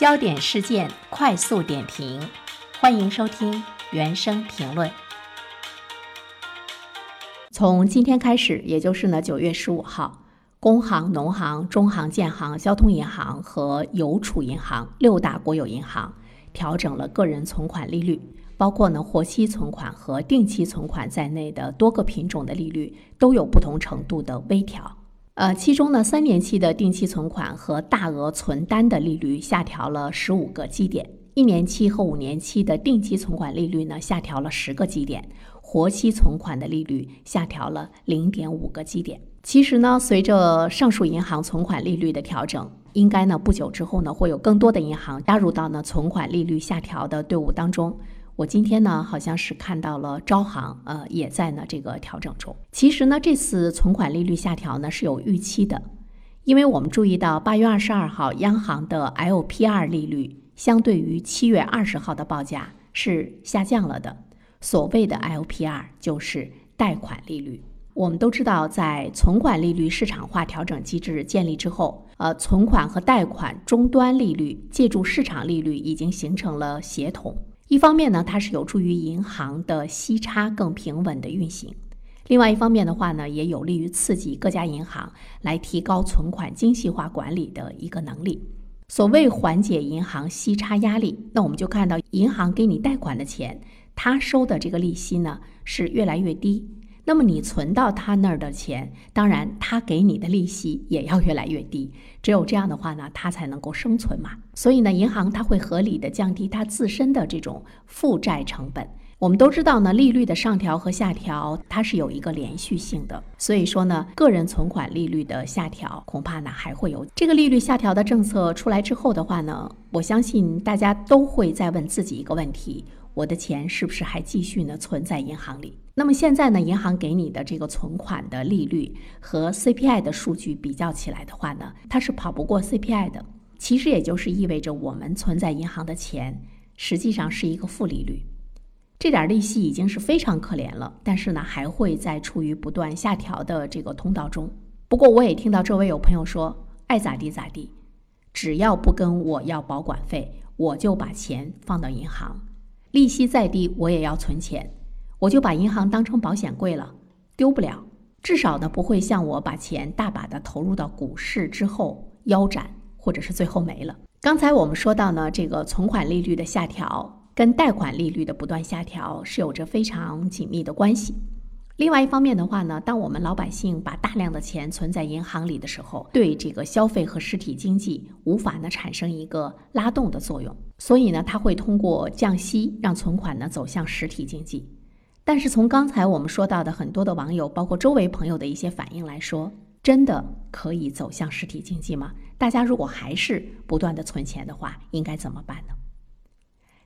焦点事件快速点评，欢迎收听原声评论。从今天开始，也就是呢九月十五号，工行、农行、中行、建行、交通银行和邮储银行六大国有银行调整了个人存款利率，包括呢活期存款和定期存款在内的多个品种的利率都有不同程度的微调。呃，其中呢，三年期的定期存款和大额存单的利率下调了十五个基点，一年期和五年期的定期存款利率呢下调了十个基点，活期存款的利率下调了零点五个基点。其实呢，随着上述银行存款利率的调整，应该呢不久之后呢会有更多的银行加入到呢存款利率下调的队伍当中。我今天呢，好像是看到了招行，呃，也在呢这个调整中。其实呢，这次存款利率下调呢是有预期的，因为我们注意到八月二十二号央行的 LPR 利率相对于七月二十号的报价是下降了的。所谓的 LPR 就是贷款利率。我们都知道，在存款利率市场化调整机制建立之后，呃，存款和贷款终端利率借助市场利率已经形成了协同。一方面呢，它是有助于银行的息差更平稳的运行；另外一方面的话呢，也有利于刺激各家银行来提高存款精细化管理的一个能力。所谓缓解银行息差压力，那我们就看到银行给你贷款的钱，它收的这个利息呢是越来越低。那么你存到他那儿的钱，当然他给你的利息也要越来越低。只有这样的话呢，他才能够生存嘛。所以呢，银行它会合理的降低它自身的这种负债成本。我们都知道呢，利率的上调和下调它是有一个连续性的。所以说呢，个人存款利率的下调恐怕呢还会有。这个利率下调的政策出来之后的话呢，我相信大家都会再问自己一个问题。我的钱是不是还继续呢存在银行里？那么现在呢，银行给你的这个存款的利率和 CPI 的数据比较起来的话呢，它是跑不过 CPI 的。其实也就是意味着我们存在银行的钱实际上是一个负利率，这点利息已经是非常可怜了。但是呢，还会在处于不断下调的这个通道中。不过我也听到周围有朋友说，爱咋地咋地，只要不跟我要保管费，我就把钱放到银行。利息再低，我也要存钱，我就把银行当成保险柜了，丢不了，至少呢不会像我把钱大把的投入到股市之后腰斩，或者是最后没了。刚才我们说到呢，这个存款利率的下调跟贷款利率的不断下调是有着非常紧密的关系。另外一方面的话呢，当我们老百姓把大量的钱存在银行里的时候，对这个消费和实体经济无法呢产生一个拉动的作用，所以呢，它会通过降息让存款呢走向实体经济。但是从刚才我们说到的很多的网友，包括周围朋友的一些反应来说，真的可以走向实体经济吗？大家如果还是不断的存钱的话，应该怎么办呢？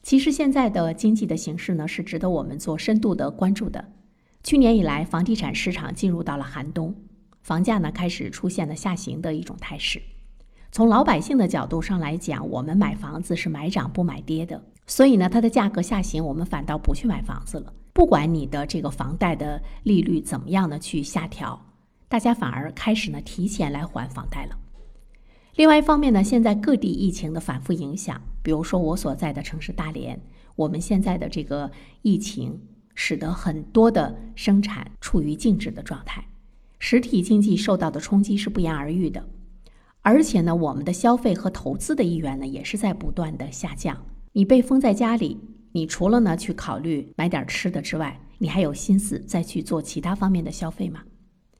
其实现在的经济的形势呢，是值得我们做深度的关注的。去年以来，房地产市场进入到了寒冬，房价呢开始出现了下行的一种态势。从老百姓的角度上来讲，我们买房子是买涨不买跌的，所以呢，它的价格下行，我们反倒不去买房子了。不管你的这个房贷的利率怎么样的去下调，大家反而开始呢提前来还房贷了。另外一方面呢，现在各地疫情的反复影响，比如说我所在的城市大连，我们现在的这个疫情。使得很多的生产处于静止的状态，实体经济受到的冲击是不言而喻的。而且呢，我们的消费和投资的意愿呢，也是在不断的下降。你被封在家里，你除了呢去考虑买点吃的之外，你还有心思再去做其他方面的消费吗？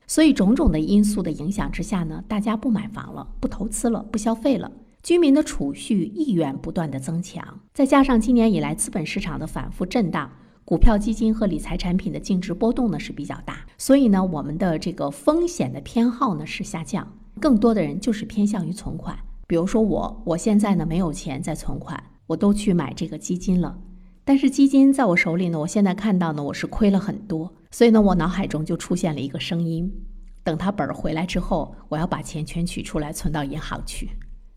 所以种种的因素的影响之下呢，大家不买房了，不投资了，不消费了，居民的储蓄意愿不断的增强，再加上今年以来资本市场的反复震荡。股票、基金和理财产品的净值波动呢是比较大，所以呢，我们的这个风险的偏好呢是下降，更多的人就是偏向于存款。比如说我，我现在呢没有钱在存款，我都去买这个基金了。但是基金在我手里呢，我现在看到呢我是亏了很多，所以呢，我脑海中就出现了一个声音：等他本儿回来之后，我要把钱全取出来存到银行去。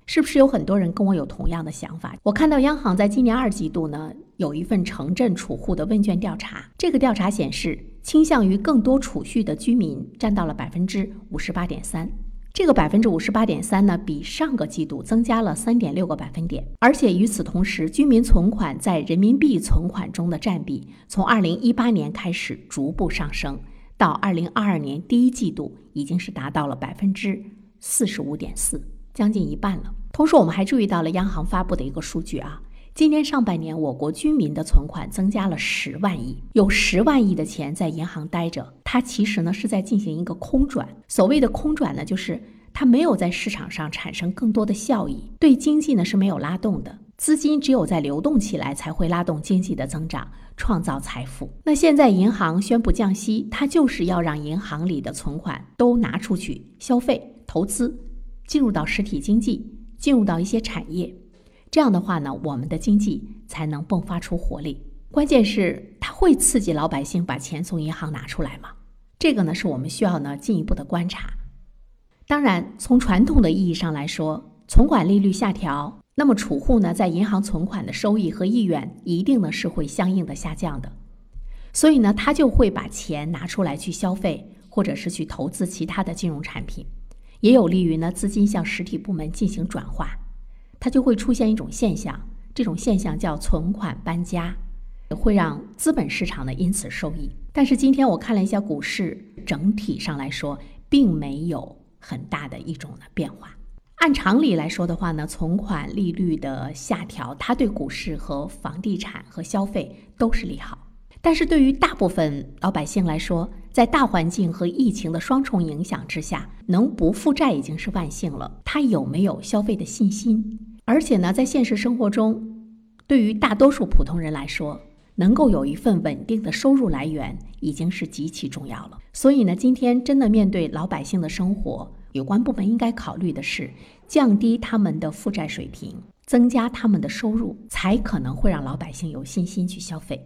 是不是有很多人跟我有同样的想法？我看到央行在今年二季度呢有一份城镇储户的问卷调查，这个调查显示，倾向于更多储蓄的居民占到了百分之五十八点三，这个百分之五十八点三呢，比上个季度增加了三点六个百分点，而且与此同时，居民存款在人民币存款中的占比从二零一八年开始逐步上升，到二零二二年第一季度已经是达到了百分之四十五点四，将近一半了。同时，我们还注意到了央行发布的一个数据啊。今年上半年，我国居民的存款增加了十万亿，有十万亿的钱在银行待着，它其实呢是在进行一个空转。所谓的空转呢，就是它没有在市场上产生更多的效益，对经济呢是没有拉动的。资金只有在流动起来，才会拉动经济的增长，创造财富。那现在银行宣布降息，它就是要让银行里的存款都拿出去消费、投资，进入到实体经济，进入到一些产业。这样的话呢，我们的经济才能迸发出活力。关键是它会刺激老百姓把钱从银行拿出来吗？这个呢，是我们需要呢进一步的观察。当然，从传统的意义上来说，存款利率下调，那么储户呢在银行存款的收益和意愿一定呢是会相应的下降的。所以呢，他就会把钱拿出来去消费，或者是去投资其他的金融产品，也有利于呢资金向实体部门进行转化。它就会出现一种现象，这种现象叫存款搬家，会让资本市场呢因此受益。但是今天我看了一下股市，整体上来说并没有很大的一种的变化。按常理来说的话呢，存款利率的下调，它对股市和房地产和消费都是利好。但是对于大部分老百姓来说，在大环境和疫情的双重影响之下，能不负债已经是万幸了。他有没有消费的信心？而且呢，在现实生活中，对于大多数普通人来说，能够有一份稳定的收入来源已经是极其重要了。所以呢，今天真的面对老百姓的生活，有关部门应该考虑的是降低他们的负债水平，增加他们的收入，才可能会让老百姓有信心去消费。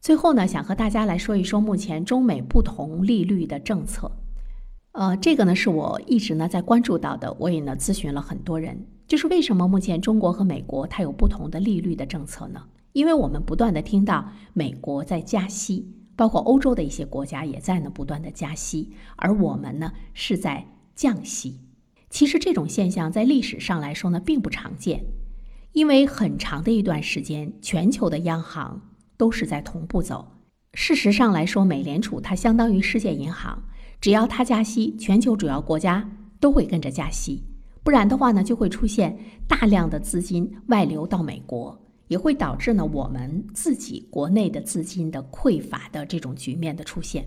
最后呢，想和大家来说一说目前中美不同利率的政策。呃，这个呢是我一直呢在关注到的，我也呢咨询了很多人。就是为什么目前中国和美国它有不同的利率的政策呢？因为我们不断的听到美国在加息，包括欧洲的一些国家也在呢不断的加息，而我们呢是在降息。其实这种现象在历史上来说呢并不常见，因为很长的一段时间全球的央行都是在同步走。事实上来说，美联储它相当于世界银行，只要它加息，全球主要国家都会跟着加息。不然的话呢，就会出现大量的资金外流到美国，也会导致呢我们自己国内的资金的匮乏的这种局面的出现。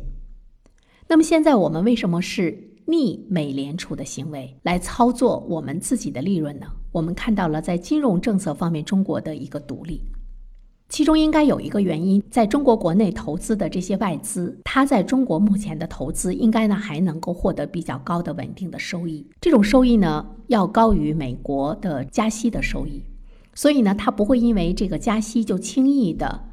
那么现在我们为什么是逆美联储的行为来操作我们自己的利润呢？我们看到了在金融政策方面中国的一个独立。其中应该有一个原因，在中国国内投资的这些外资，它在中国目前的投资应该呢还能够获得比较高的稳定的收益，这种收益呢要高于美国的加息的收益，所以呢它不会因为这个加息就轻易的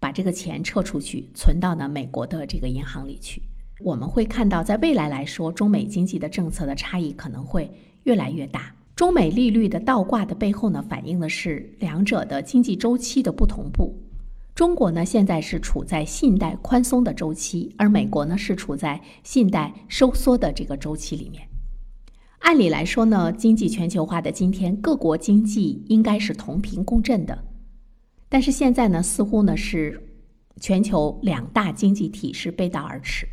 把这个钱撤出去存到呢美国的这个银行里去。我们会看到，在未来来说，中美经济的政策的差异可能会越来越大。中美利率的倒挂的背后呢，反映的是两者的经济周期的不同步。中国呢，现在是处在信贷宽松的周期，而美国呢，是处在信贷收缩的这个周期里面。按理来说呢，经济全球化的今天，各国经济应该是同频共振的，但是现在呢，似乎呢是全球两大经济体是背道而驰。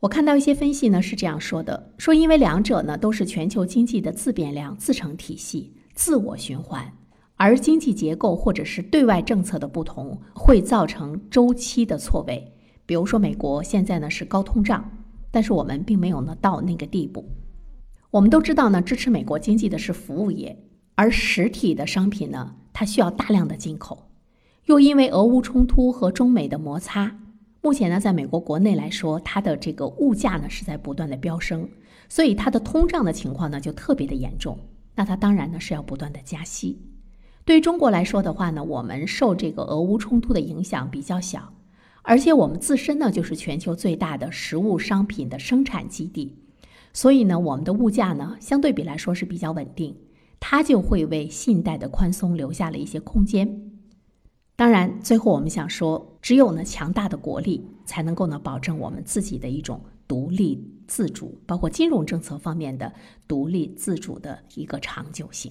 我看到一些分析呢是这样说的：说因为两者呢都是全球经济的自变量、自成体系、自我循环，而经济结构或者是对外政策的不同，会造成周期的错位。比如说，美国现在呢是高通胀，但是我们并没有呢到那个地步。我们都知道呢，支持美国经济的是服务业，而实体的商品呢，它需要大量的进口，又因为俄乌冲突和中美的摩擦。目前呢，在美国国内来说，它的这个物价呢是在不断的飙升，所以它的通胀的情况呢就特别的严重。那它当然呢是要不断的加息。对于中国来说的话呢，我们受这个俄乌冲突的影响比较小，而且我们自身呢就是全球最大的实物商品的生产基地，所以呢，我们的物价呢相对比来说是比较稳定，它就会为信贷的宽松留下了一些空间。当然，最后我们想说，只有呢强大的国力，才能够呢保证我们自己的一种独立自主，包括金融政策方面的独立自主的一个长久性。